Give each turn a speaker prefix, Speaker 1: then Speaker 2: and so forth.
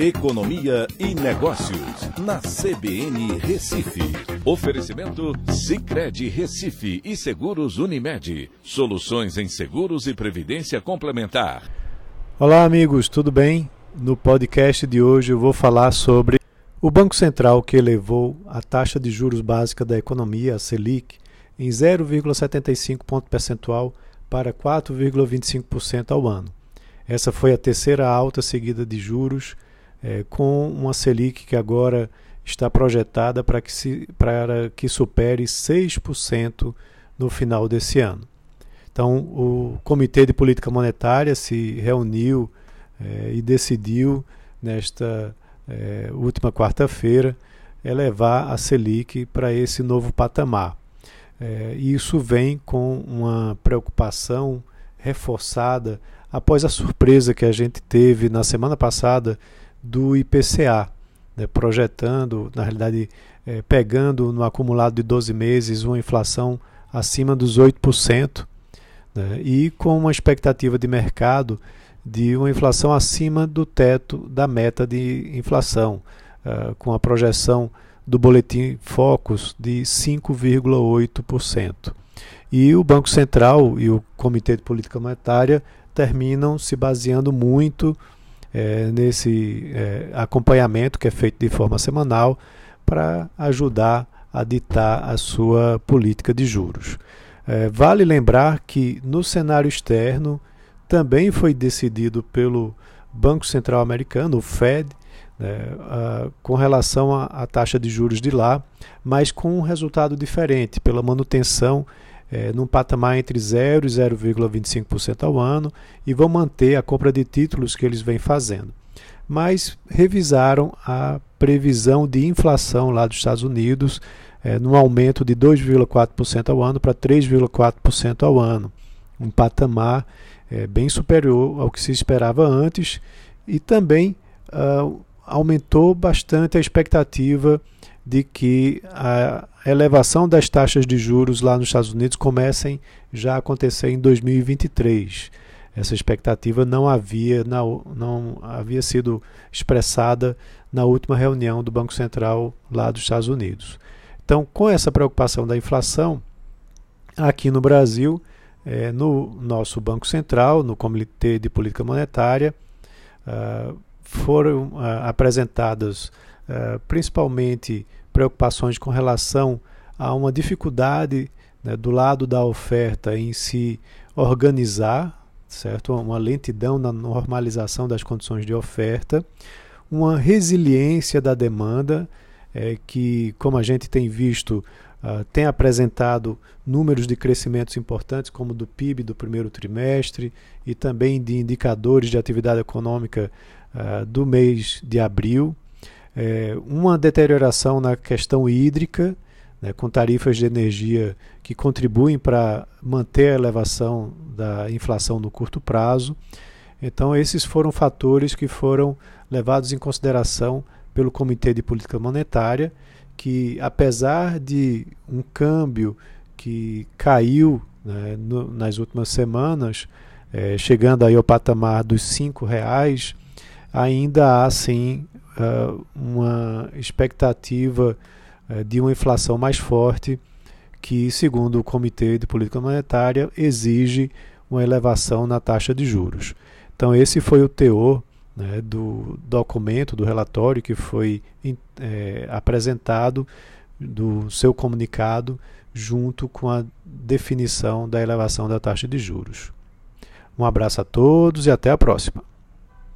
Speaker 1: Economia e Negócios, na CBN Recife. Oferecimento Cicred Recife e Seguros Unimed. Soluções em seguros e previdência complementar.
Speaker 2: Olá, amigos, tudo bem? No podcast de hoje eu vou falar sobre o Banco Central que elevou a taxa de juros básica da economia, a Selic, em 0,75 ponto percentual para 4,25% ao ano. Essa foi a terceira alta seguida de juros é, com uma Selic que agora está projetada para que, se, para que supere 6% no final desse ano. Então, o Comitê de Política Monetária se reuniu é, e decidiu, nesta é, última quarta-feira, elevar a Selic para esse novo patamar. É, e isso vem com uma preocupação reforçada após a surpresa que a gente teve na semana passada do IPCA, né, projetando, na realidade, é, pegando no acumulado de 12 meses uma inflação acima dos 8%, né, e com uma expectativa de mercado de uma inflação acima do teto da meta de inflação, uh, com a projeção do boletim Focus de 5,8%. E o Banco Central e o Comitê de Política Monetária terminam se baseando muito é, nesse é, acompanhamento que é feito de forma semanal para ajudar a ditar a sua política de juros. É, vale lembrar que no cenário externo também foi decidido pelo Banco Central Americano, o Fed, né, com relação à taxa de juros de lá, mas com um resultado diferente, pela manutenção é, num patamar entre 0 e 0,25% ao ano e vão manter a compra de títulos que eles vêm fazendo. Mas revisaram a previsão de inflação lá dos Estados Unidos é, num aumento de 2,4% ao ano para 3,4% ao ano, um patamar é, bem superior ao que se esperava antes e também uh, aumentou bastante a expectativa de que a elevação das taxas de juros lá nos Estados Unidos comecem já a acontecer em 2023. Essa expectativa não havia, não, não havia sido expressada na última reunião do Banco Central lá dos Estados Unidos. Então, com essa preocupação da inflação, aqui no Brasil, é, no nosso Banco Central, no Comitê de Política Monetária, uh, foram uh, apresentadas uh, principalmente preocupações com relação a uma dificuldade né, do lado da oferta em se organizar, certo? Uma lentidão na normalização das condições de oferta, uma resiliência da demanda, é, que, como a gente tem visto, uh, tem apresentado números de crescimentos importantes, como do PIB do primeiro trimestre e também de indicadores de atividade econômica uh, do mês de abril é, uma deterioração na questão hídrica, né, com tarifas de energia que contribuem para manter a elevação da inflação no curto prazo. Então, esses foram fatores que foram levados em consideração pelo Comitê de Política Monetária, que, apesar de um câmbio que caiu né, no, nas últimas semanas, é, chegando aí ao patamar dos R$ reais, ainda há sim uh, uma expectativa uh, de uma inflação mais forte, que, segundo o Comitê de Política Monetária, exige uma elevação na taxa de juros. Então, esse foi o teor né, do documento, do relatório que foi é, apresentado, do seu comunicado, junto com a definição da elevação da taxa de juros. Um abraço a todos e até a próxima.